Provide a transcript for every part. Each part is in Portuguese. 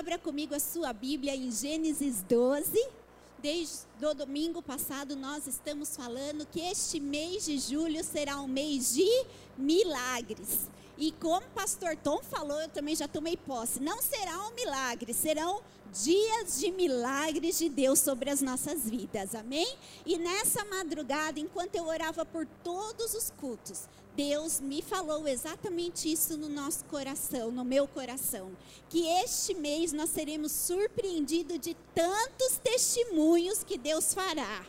abra comigo a sua Bíblia em Gênesis 12. Desde o domingo passado nós estamos falando que este mês de julho será um mês de milagres. E como o pastor Tom falou, eu também já tomei posse. Não será um milagre, serão dias de milagres de Deus sobre as nossas vidas. Amém? E nessa madrugada, enquanto eu orava por todos os cultos, Deus me falou exatamente isso no nosso coração, no meu coração, que este mês nós seremos surpreendidos de tantos testemunhos que Deus fará.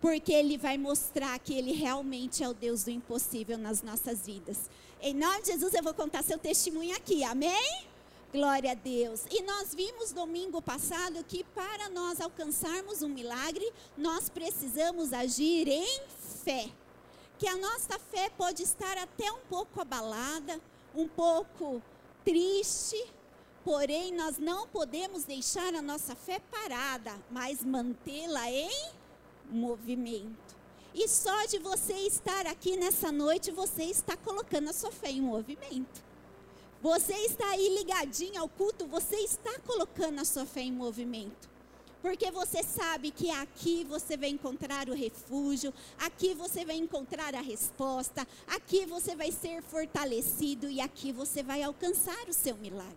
Porque ele vai mostrar que ele realmente é o Deus do impossível nas nossas vidas. Em nome de Jesus, eu vou contar seu testemunho aqui. Amém? Glória a Deus. E nós vimos domingo passado que para nós alcançarmos um milagre, nós precisamos agir em fé. Que a nossa fé pode estar até um pouco abalada, um pouco triste, porém nós não podemos deixar a nossa fé parada, mas mantê-la em movimento. E só de você estar aqui nessa noite, você está colocando a sua fé em movimento. Você está aí ligadinho ao culto, você está colocando a sua fé em movimento. Porque você sabe que aqui você vai encontrar o refúgio, aqui você vai encontrar a resposta, aqui você vai ser fortalecido e aqui você vai alcançar o seu milagre.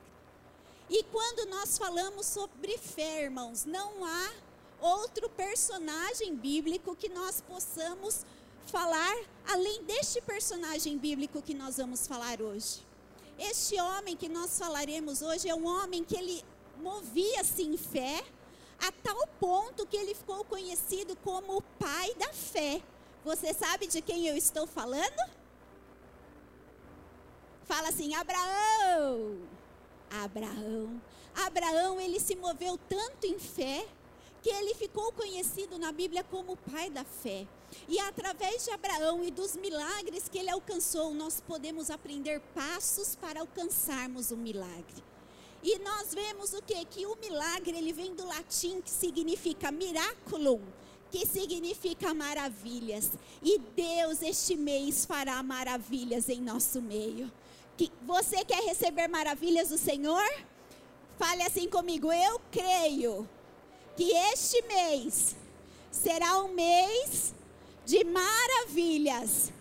E quando nós falamos sobre fé, irmãos, não há outro personagem bíblico que nós possamos falar além deste personagem bíblico que nós vamos falar hoje. Este homem que nós falaremos hoje é um homem que ele movia-se em fé a tal ponto que ele ficou conhecido como o pai da fé. Você sabe de quem eu estou falando? Fala assim: Abraão. Abraão. Abraão, ele se moveu tanto em fé que ele ficou conhecido na Bíblia como o pai da fé. E através de Abraão e dos milagres que ele alcançou, nós podemos aprender passos para alcançarmos o milagre. E nós vemos o que? Que o milagre ele vem do latim que significa miraculum, que significa maravilhas. E Deus este mês fará maravilhas em nosso meio. Que você quer receber maravilhas do Senhor? Fale assim comigo, eu creio que este mês será um mês de maravilhas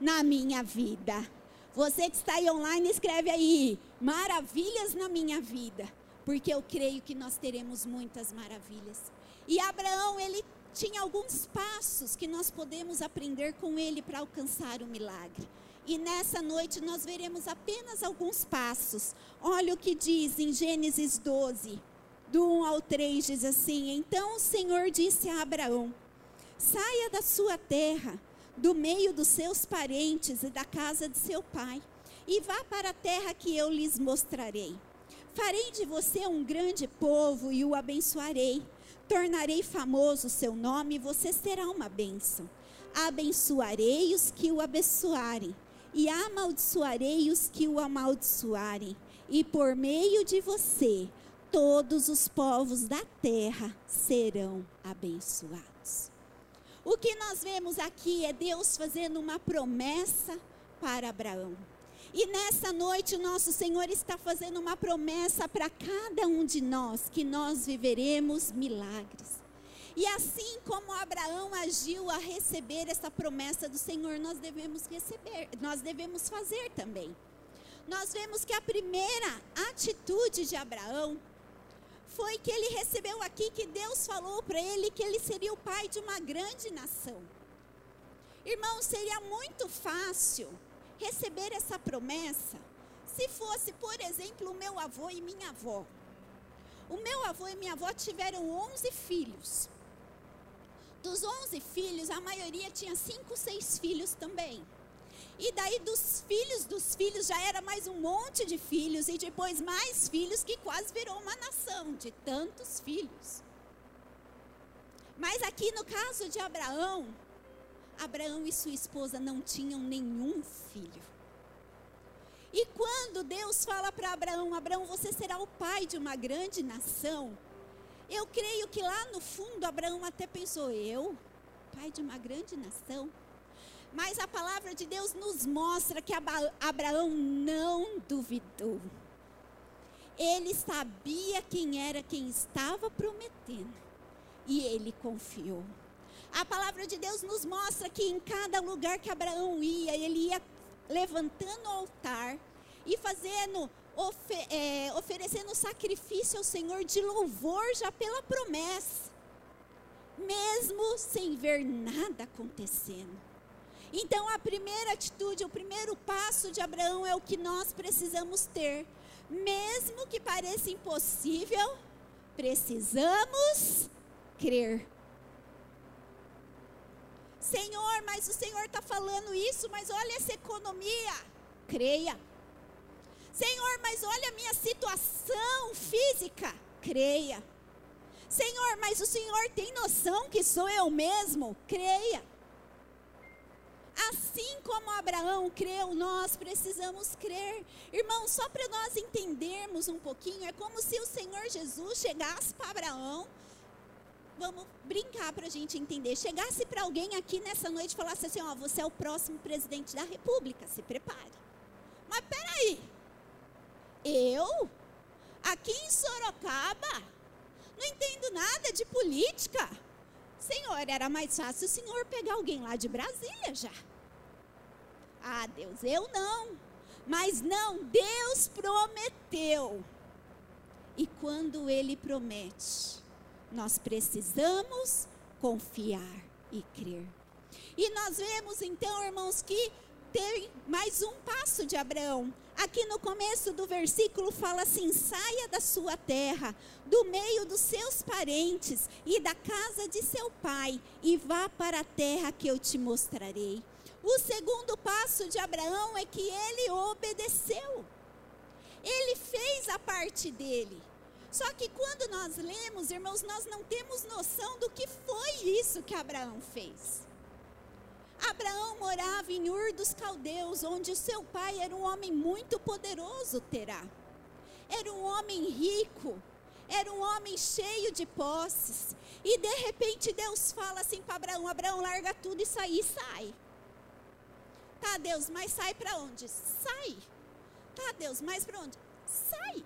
na minha vida. Você que está aí online, escreve aí: maravilhas na minha vida, porque eu creio que nós teremos muitas maravilhas. E Abraão, ele tinha alguns passos que nós podemos aprender com ele para alcançar o milagre. E nessa noite nós veremos apenas alguns passos. Olha o que diz em Gênesis 12, do 1 ao 3 diz assim: Então o Senhor disse a Abraão: Saia da sua terra, do meio dos seus parentes e da casa de seu pai, e vá para a terra que eu lhes mostrarei. Farei de você um grande povo e o abençoarei. Tornarei famoso o seu nome e você será uma bênção. Abençoarei os que o abençoarem, e amaldiçoarei os que o amaldiçoarem. E por meio de você, todos os povos da terra serão abençoados. O que nós vemos aqui é Deus fazendo uma promessa para Abraão. E nessa noite, o nosso Senhor está fazendo uma promessa para cada um de nós, que nós viveremos milagres. E assim como Abraão agiu a receber essa promessa do Senhor, nós devemos receber, nós devemos fazer também. Nós vemos que a primeira atitude de Abraão foi que ele recebeu aqui que Deus falou para ele que ele seria o pai de uma grande nação. Irmão, seria muito fácil receber essa promessa se fosse, por exemplo, o meu avô e minha avó. O meu avô e minha avó tiveram 11 filhos. Dos 11 filhos, a maioria tinha 5, 6 filhos também. E daí dos filhos dos filhos já era mais um monte de filhos e depois mais filhos que quase virou uma nação de tantos filhos. Mas aqui no caso de Abraão, Abraão e sua esposa não tinham nenhum filho. E quando Deus fala para Abraão, Abraão, você será o pai de uma grande nação. Eu creio que lá no fundo Abraão até pensou, eu, pai de uma grande nação. Mas a palavra de Deus nos mostra que Abraão não duvidou. Ele sabia quem era quem estava prometendo. E ele confiou. A palavra de Deus nos mostra que em cada lugar que Abraão ia, ele ia levantando o altar e fazendo, ofe, é, oferecendo sacrifício ao Senhor de louvor já pela promessa, mesmo sem ver nada acontecendo. Então, a primeira atitude, o primeiro passo de Abraão é o que nós precisamos ter. Mesmo que pareça impossível, precisamos crer. Senhor, mas o Senhor está falando isso, mas olha essa economia. Creia. Senhor, mas olha a minha situação física. Creia. Senhor, mas o Senhor tem noção que sou eu mesmo? Creia. Assim como Abraão creu, nós precisamos crer. Irmão, só para nós entendermos um pouquinho, é como se o Senhor Jesus chegasse para Abraão vamos brincar para a gente entender. Chegasse para alguém aqui nessa noite e falasse assim: Ó, você é o próximo presidente da República, se prepare. Mas peraí, eu, aqui em Sorocaba, não entendo nada de política. Senhor, era mais fácil o senhor pegar alguém lá de Brasília já. Ah, Deus, eu não. Mas não, Deus prometeu. E quando Ele promete, nós precisamos confiar e crer. E nós vemos então, irmãos, que tem mais um passo de Abraão. Aqui no começo do versículo fala assim: saia da sua terra, do meio dos seus parentes e da casa de seu pai, e vá para a terra que eu te mostrarei. O segundo passo de Abraão é que ele obedeceu. Ele fez a parte dele. Só que quando nós lemos, irmãos, nós não temos noção do que foi isso que Abraão fez. Abraão morava em Ur dos Caldeus, onde o seu pai era um homem muito poderoso, Terá. Era um homem rico, era um homem cheio de posses. E de repente Deus fala assim para Abraão: Abraão, larga tudo e sai, e sai. Tá, Deus, mas sai para onde? Sai. Tá, Deus, mas para onde? Sai.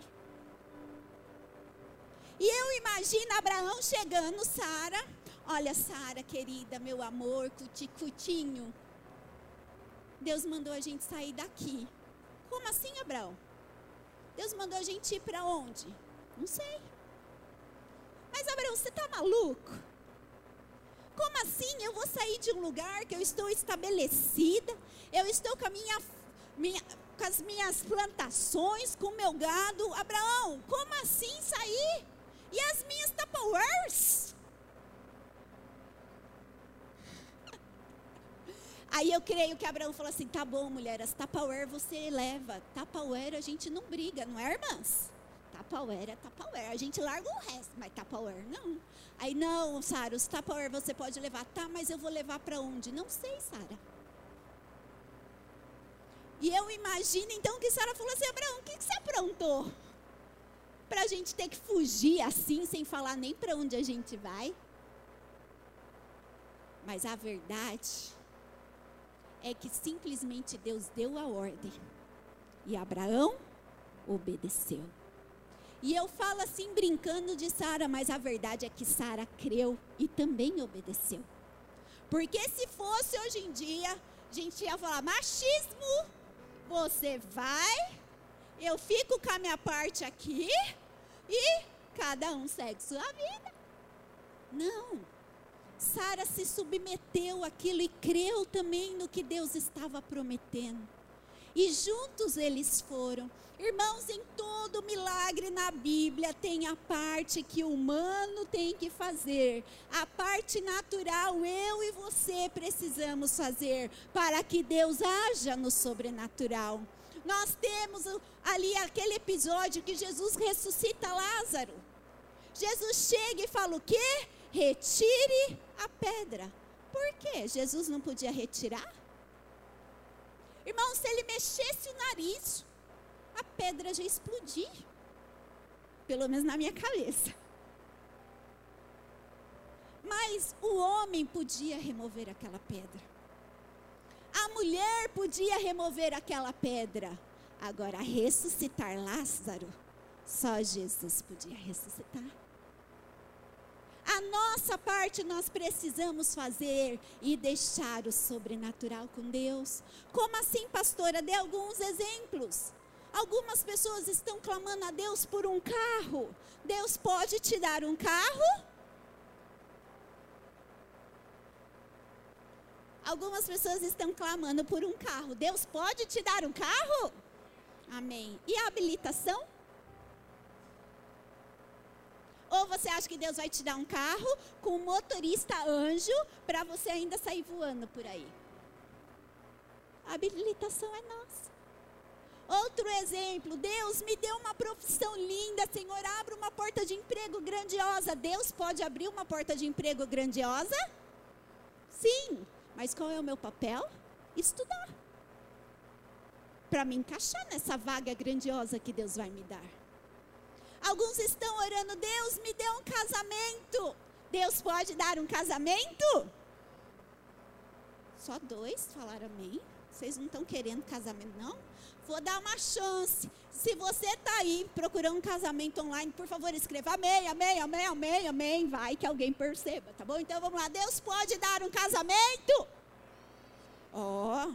Eu imagino Abraão chegando, Sara. Olha, Sara, querida, meu amor, cuticutinho. Deus mandou a gente sair daqui. Como assim, Abraão? Deus mandou a gente ir para onde? Não sei. Mas, Abraão, você está maluco? Como assim? Eu vou sair de um lugar que eu estou estabelecida, eu estou com, minha, minha, com as minhas plantações, com o meu gado. Abraão, como assim sair? E as minhas Tupperwares? Aí eu creio que Abraão falou assim: tá bom, mulher, as Tupperware você leva. Tupperware a gente não briga, não é, irmãs? Tupperware é Tupperware. A gente larga o resto, mas Tupperware não. Aí, não, Sara, os Tupperware você pode levar. Tá, mas eu vou levar para onde? Não sei, Sara. E eu imagino então que Sara falou assim: Abraão, o que, que você aprontou? Para a gente ter que fugir assim, sem falar nem para onde a gente vai. Mas a verdade é que simplesmente Deus deu a ordem e Abraão obedeceu. E eu falo assim brincando de Sara, mas a verdade é que Sara creu e também obedeceu. Porque se fosse hoje em dia, a gente ia falar machismo, você vai, eu fico com a minha parte aqui e cada um segue sua vida. Não. Sara se submeteu àquilo e creu também no que Deus estava prometendo. E juntos eles foram. Irmãos, em todo milagre na Bíblia tem a parte que o humano tem que fazer, a parte natural eu e você precisamos fazer para que Deus haja no sobrenatural. Nós temos ali aquele episódio que Jesus ressuscita Lázaro. Jesus chega e fala o quê? Retire a pedra. Por quê? Jesus não podia retirar? Irmão, se ele mexesse o nariz, a pedra já explodia. Pelo menos na minha cabeça. Mas o homem podia remover aquela pedra. Mulher podia remover aquela pedra. Agora, ressuscitar Lázaro, Só Jesus podia ressuscitar. A nossa parte nós precisamos fazer e deixar o sobrenatural com Deus. Como assim, pastora? Dê alguns exemplos. Algumas pessoas estão clamando a Deus por um carro. Deus pode te dar um carro? Algumas pessoas estão clamando por um carro. Deus pode te dar um carro? Amém. E a habilitação? Ou você acha que Deus vai te dar um carro com um motorista anjo para você ainda sair voando por aí? A habilitação é nossa. Outro exemplo, Deus me deu uma profissão linda, Senhor, abra uma porta de emprego grandiosa. Deus pode abrir uma porta de emprego grandiosa? Sim, mas qual é o meu papel? Estudar. Para me encaixar nessa vaga grandiosa que Deus vai me dar. Alguns estão orando, Deus me dê um casamento. Deus pode dar um casamento? Só dois falaram amém. Vocês não estão querendo casamento, não? Vou dar uma chance. Se você está aí procurando um casamento online, por favor, escreva amém, amém, amém, amém, amém. Vai que alguém perceba, tá bom? Então vamos lá. Deus pode dar um casamento? Ó. Oh.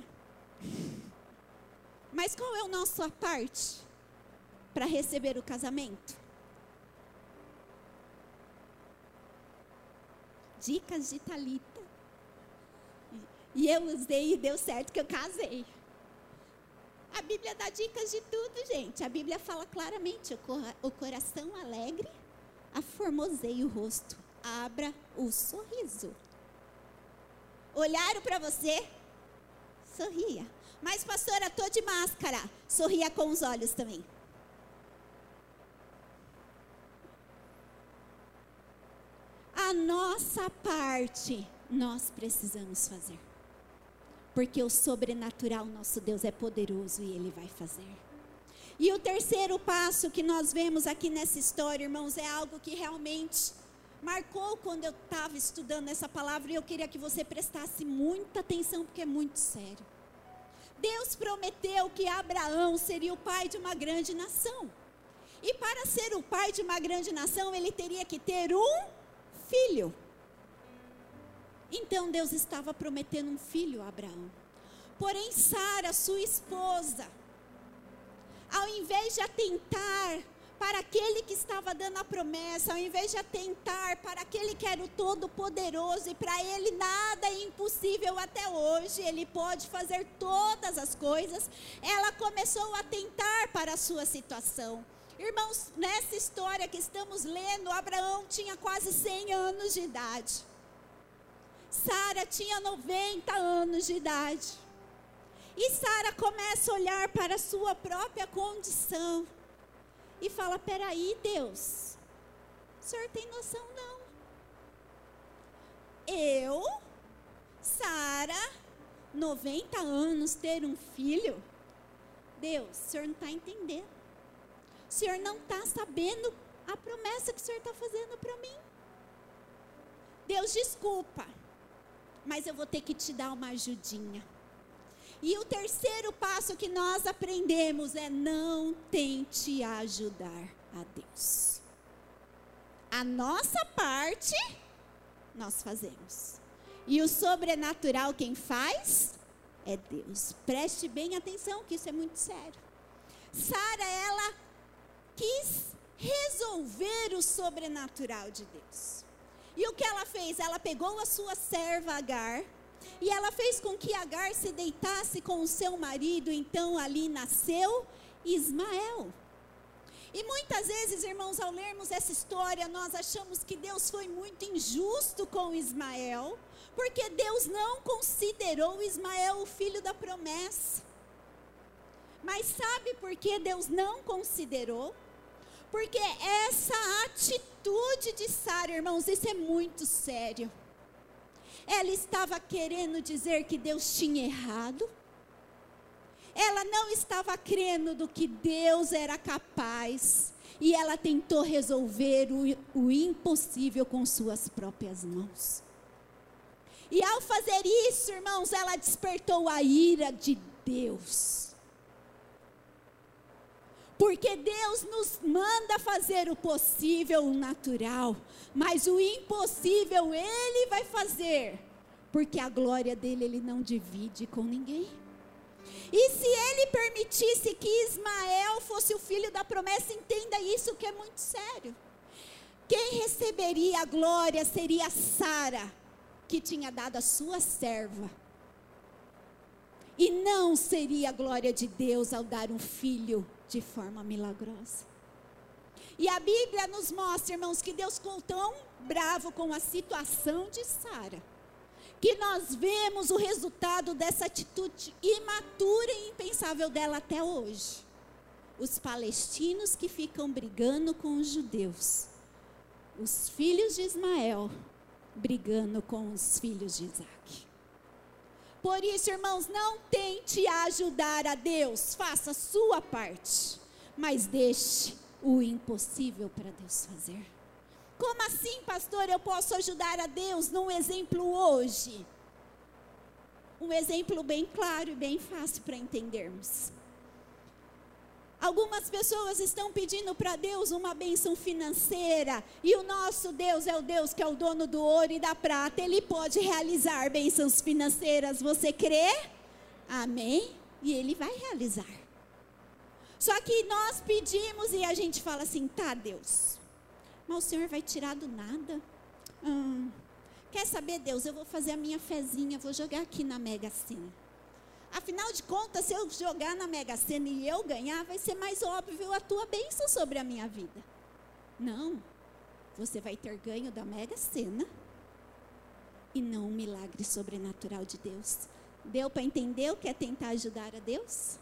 Mas qual é a nossa parte para receber o casamento? Dicas de Talita. E eu usei e deu certo que eu casei. A Bíblia dá dicas de tudo, gente. A Bíblia fala claramente: o coração alegre aformoseia o rosto, abra o sorriso. Olharam para você? Sorria. Mas, pastora, estou de máscara. Sorria com os olhos também. A nossa parte nós precisamos fazer. Porque o sobrenatural, nosso Deus é poderoso e Ele vai fazer. E o terceiro passo que nós vemos aqui nessa história, irmãos, é algo que realmente marcou quando eu estava estudando essa palavra e eu queria que você prestasse muita atenção, porque é muito sério. Deus prometeu que Abraão seria o pai de uma grande nação. E para ser o pai de uma grande nação, ele teria que ter um filho. Então Deus estava prometendo um filho a Abraão. Porém, Sara, sua esposa, ao invés de atentar para aquele que estava dando a promessa, ao invés de atentar para aquele que era o Todo-Poderoso, e para ele nada é impossível até hoje, ele pode fazer todas as coisas, ela começou a atentar para a sua situação. Irmãos, nessa história que estamos lendo, Abraão tinha quase 100 anos de idade. Sara tinha 90 anos de idade. E Sara começa a olhar para a sua própria condição e fala: Peraí, Deus, o senhor tem noção não? Eu, Sara, 90 anos, ter um filho? Deus, o senhor não está entendendo. O senhor não está sabendo a promessa que o senhor está fazendo para mim. Deus, desculpa mas eu vou ter que te dar uma ajudinha. E o terceiro passo que nós aprendemos é não tente ajudar a Deus. A nossa parte nós fazemos. E o sobrenatural quem faz é Deus. Preste bem atenção que isso é muito sério. Sara, ela quis resolver o sobrenatural de Deus. E o que ela fez? Ela pegou a sua serva Agar e ela fez com que Agar se deitasse com o seu marido. Então ali nasceu Ismael. E muitas vezes, irmãos, ao lermos essa história, nós achamos que Deus foi muito injusto com Ismael, porque Deus não considerou Ismael o filho da promessa. Mas sabe por que Deus não considerou? Porque essa atitude de Sara, irmãos, isso é muito sério. Ela estava querendo dizer que Deus tinha errado. Ela não estava crendo do que Deus era capaz. E ela tentou resolver o, o impossível com suas próprias mãos. E ao fazer isso, irmãos, ela despertou a ira de Deus. Porque Deus nos manda fazer o possível, o natural, mas o impossível Ele vai fazer, porque a glória dele Ele não divide com ninguém. E se Ele permitisse que Ismael fosse o filho da promessa, entenda isso que é muito sério. Quem receberia a glória seria Sara, que tinha dado a sua serva. E não seria a glória de Deus ao dar um filho de forma milagrosa. E a Bíblia nos mostra, irmãos, que Deus ficou tão bravo com a situação de Sara, que nós vemos o resultado dessa atitude imatura e impensável dela até hoje. Os palestinos que ficam brigando com os judeus, os filhos de Ismael brigando com os filhos de Isaac. Por isso, irmãos, não tente ajudar a Deus, faça a sua parte, mas deixe o impossível para Deus fazer. Como assim, pastor, eu posso ajudar a Deus num exemplo hoje? Um exemplo bem claro e bem fácil para entendermos. Algumas pessoas estão pedindo para Deus uma bênção financeira, e o nosso Deus é o Deus que é o dono do ouro e da prata, ele pode realizar bênçãos financeiras, você crê? Amém? E ele vai realizar. Só que nós pedimos e a gente fala assim: tá, Deus, mas o Senhor vai tirar do nada? Hum, quer saber, Deus? Eu vou fazer a minha fezinha, vou jogar aqui na Mega Sena. Afinal de contas, se eu jogar na Mega Sena e eu ganhar, vai ser mais óbvio a tua bênção sobre a minha vida. Não. Você vai ter ganho da Mega Sena e não um milagre sobrenatural de Deus. Deu para entender o que é tentar ajudar a Deus?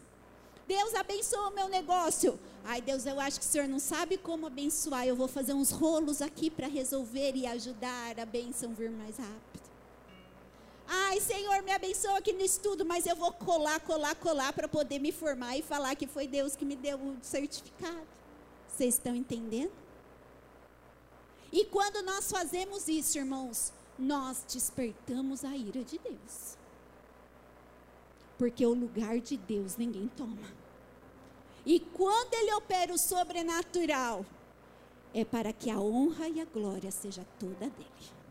Deus abençoa o meu negócio. Ai, Deus, eu acho que o senhor não sabe como abençoar. Eu vou fazer uns rolos aqui para resolver e ajudar a bênção vir mais rápido. Ai, Senhor, me abençoa aqui no estudo, mas eu vou colar, colar, colar para poder me formar e falar que foi Deus que me deu o certificado. Vocês estão entendendo? E quando nós fazemos isso, irmãos, nós despertamos a ira de Deus. Porque o lugar de Deus ninguém toma. E quando ele opera o sobrenatural, é para que a honra e a glória seja toda dele.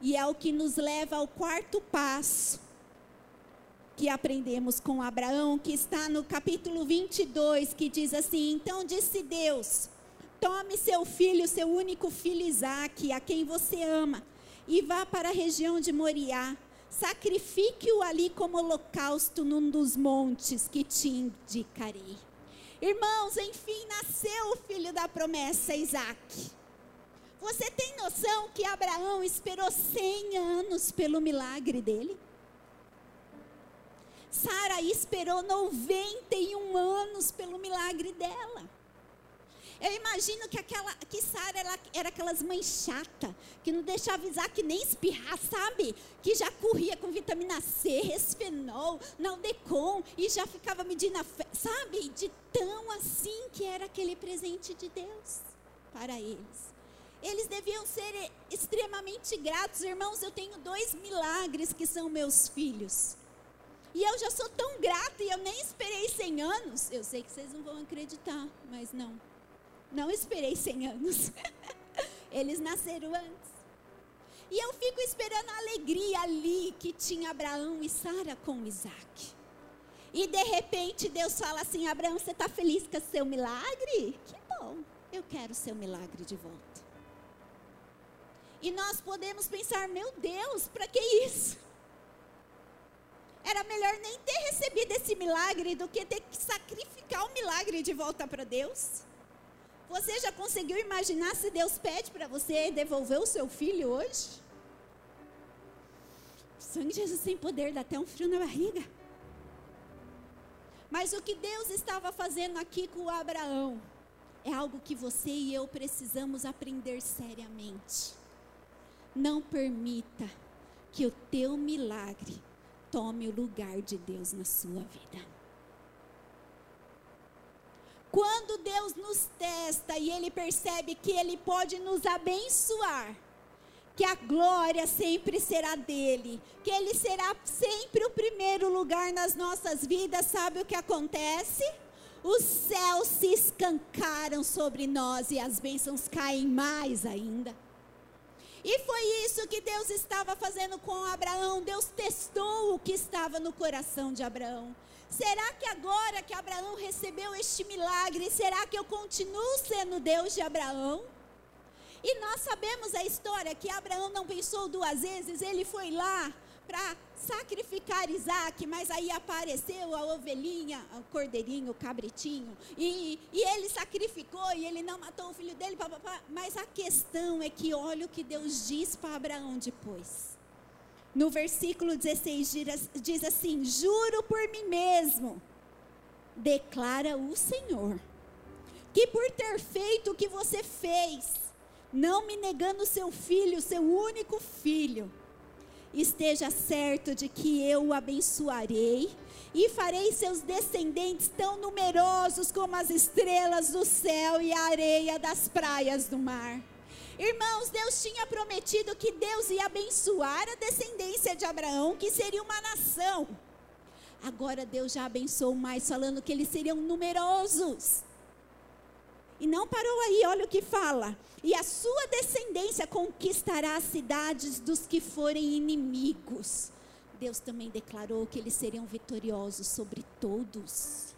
E é o que nos leva ao quarto passo que aprendemos com Abraão, que está no capítulo 22, que diz assim: Então disse Deus: Tome seu filho, seu único filho Isaque, a quem você ama, e vá para a região de Moriá. Sacrifique-o ali como holocausto num dos montes que te indicarei. Irmãos, enfim, nasceu o filho da promessa, Isaque. Você tem noção que Abraão esperou 100 anos pelo milagre dele? Sara esperou 91 anos pelo milagre dela. Eu imagino que aquela que Sara era, aquelas mães chata que não deixava Isaac nem espirrar, sabe? Que já corria com vitamina C, resfenol, naldecon e já ficava medindo a fé, sabe? De tão assim que era aquele presente de Deus para eles. Eles deviam ser extremamente gratos. Irmãos, eu tenho dois milagres que são meus filhos. E eu já sou tão grata e eu nem esperei 100 anos. Eu sei que vocês não vão acreditar, mas não. Não esperei 100 anos. Eles nasceram antes. E eu fico esperando a alegria ali que tinha Abraão e Sara com Isaac. E de repente Deus fala assim: Abraão, você está feliz com seu milagre? Que bom, eu quero seu milagre de volta. E nós podemos pensar, meu Deus, para que isso? Era melhor nem ter recebido esse milagre do que ter que sacrificar o milagre de volta para Deus. Você já conseguiu imaginar se Deus pede para você devolver o seu filho hoje? O sangue de Jesus tem poder, dá até um frio na barriga. Mas o que Deus estava fazendo aqui com Abraão é algo que você e eu precisamos aprender seriamente. Não permita que o teu milagre tome o lugar de Deus na sua vida. Quando Deus nos testa e Ele percebe que Ele pode nos abençoar, que a glória sempre será dele, que Ele será sempre o primeiro lugar nas nossas vidas, sabe o que acontece? os céus se escancaram sobre nós e as bênçãos caem mais ainda. E foi isso que Deus estava fazendo com Abraão. Deus testou o que estava no coração de Abraão. Será que agora que Abraão recebeu este milagre, será que eu continuo sendo Deus de Abraão? E nós sabemos a história que Abraão não pensou duas vezes, ele foi lá para sacrificar Isaac, mas aí apareceu a ovelhinha, o cordeirinho, o cabritinho, e, e ele sacrificou e ele não matou o filho dele, papapá. mas a questão é que olha o que Deus diz para Abraão depois. No versículo 16 diz, diz assim: Juro por mim mesmo, declara o Senhor, que por ter feito o que você fez, não me negando seu filho, seu único filho, esteja certo de que eu o abençoarei e farei seus descendentes tão numerosos como as estrelas do céu e a areia das praias do mar. Irmãos, Deus tinha prometido que Deus ia abençoar a descendência de Abraão, que seria uma nação. Agora Deus já abençoou mais, falando que eles seriam numerosos. E não parou aí, olha o que fala. E a sua descendência conquistará as cidades dos que forem inimigos. Deus também declarou que eles seriam vitoriosos sobre todos.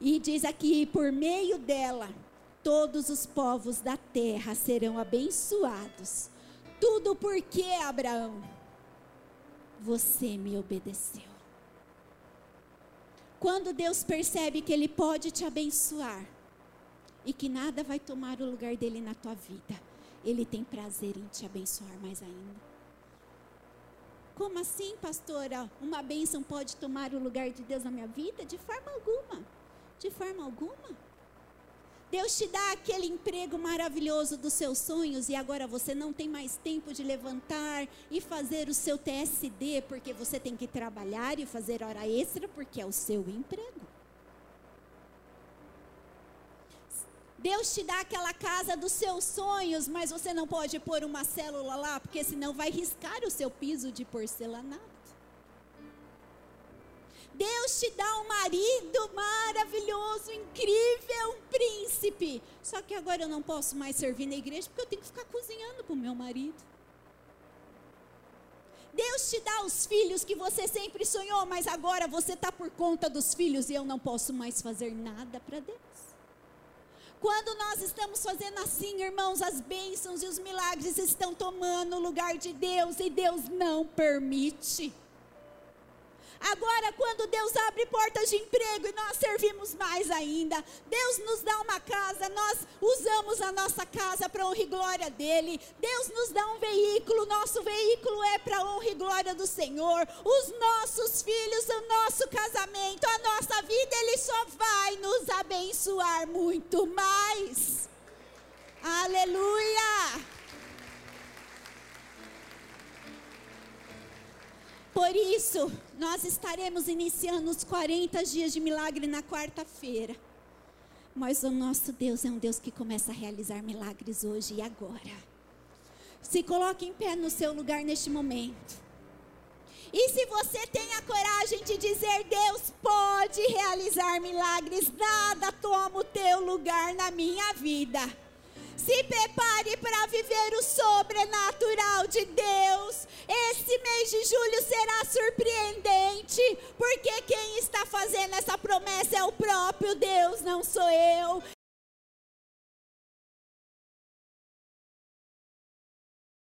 E diz aqui: por meio dela, todos os povos da terra serão abençoados. Tudo porque, Abraão, você me obedeceu. Quando Deus percebe que Ele pode te abençoar, e que nada vai tomar o lugar dele na tua vida. Ele tem prazer em te abençoar mais ainda. Como assim, pastora? Uma bênção pode tomar o lugar de Deus na minha vida? De forma alguma. De forma alguma. Deus te dá aquele emprego maravilhoso dos seus sonhos e agora você não tem mais tempo de levantar e fazer o seu TSD porque você tem que trabalhar e fazer hora extra porque é o seu emprego. Deus te dá aquela casa dos seus sonhos, mas você não pode pôr uma célula lá, porque senão vai riscar o seu piso de porcelanato. Deus te dá um marido maravilhoso, incrível, um príncipe. Só que agora eu não posso mais servir na igreja porque eu tenho que ficar cozinhando para o meu marido. Deus te dá os filhos que você sempre sonhou, mas agora você está por conta dos filhos e eu não posso mais fazer nada para Deus. Quando nós estamos fazendo assim, irmãos, as bênçãos e os milagres estão tomando o lugar de Deus e Deus não permite. Agora, quando Deus abre portas de emprego e nós servimos mais ainda, Deus nos dá uma casa, nós usamos a nossa casa para honra e glória dEle. Deus nos dá um veículo, nosso veículo é para honra e glória do Senhor. Os nossos filhos, o nosso casamento, a nossa vida, Ele só vai nos abençoar muito mais. Aleluia! Por isso, nós estaremos iniciando os 40 dias de milagre na quarta-feira. Mas o nosso Deus é um Deus que começa a realizar milagres hoje e agora. Se coloque em pé no seu lugar neste momento. E se você tem a coragem de dizer, Deus pode realizar milagres, nada toma o teu lugar na minha vida. Se prepare para viver o sobrenatural de Deus. Esse mês de julho será surpreendente, porque quem está fazendo essa promessa é o próprio Deus, não sou eu.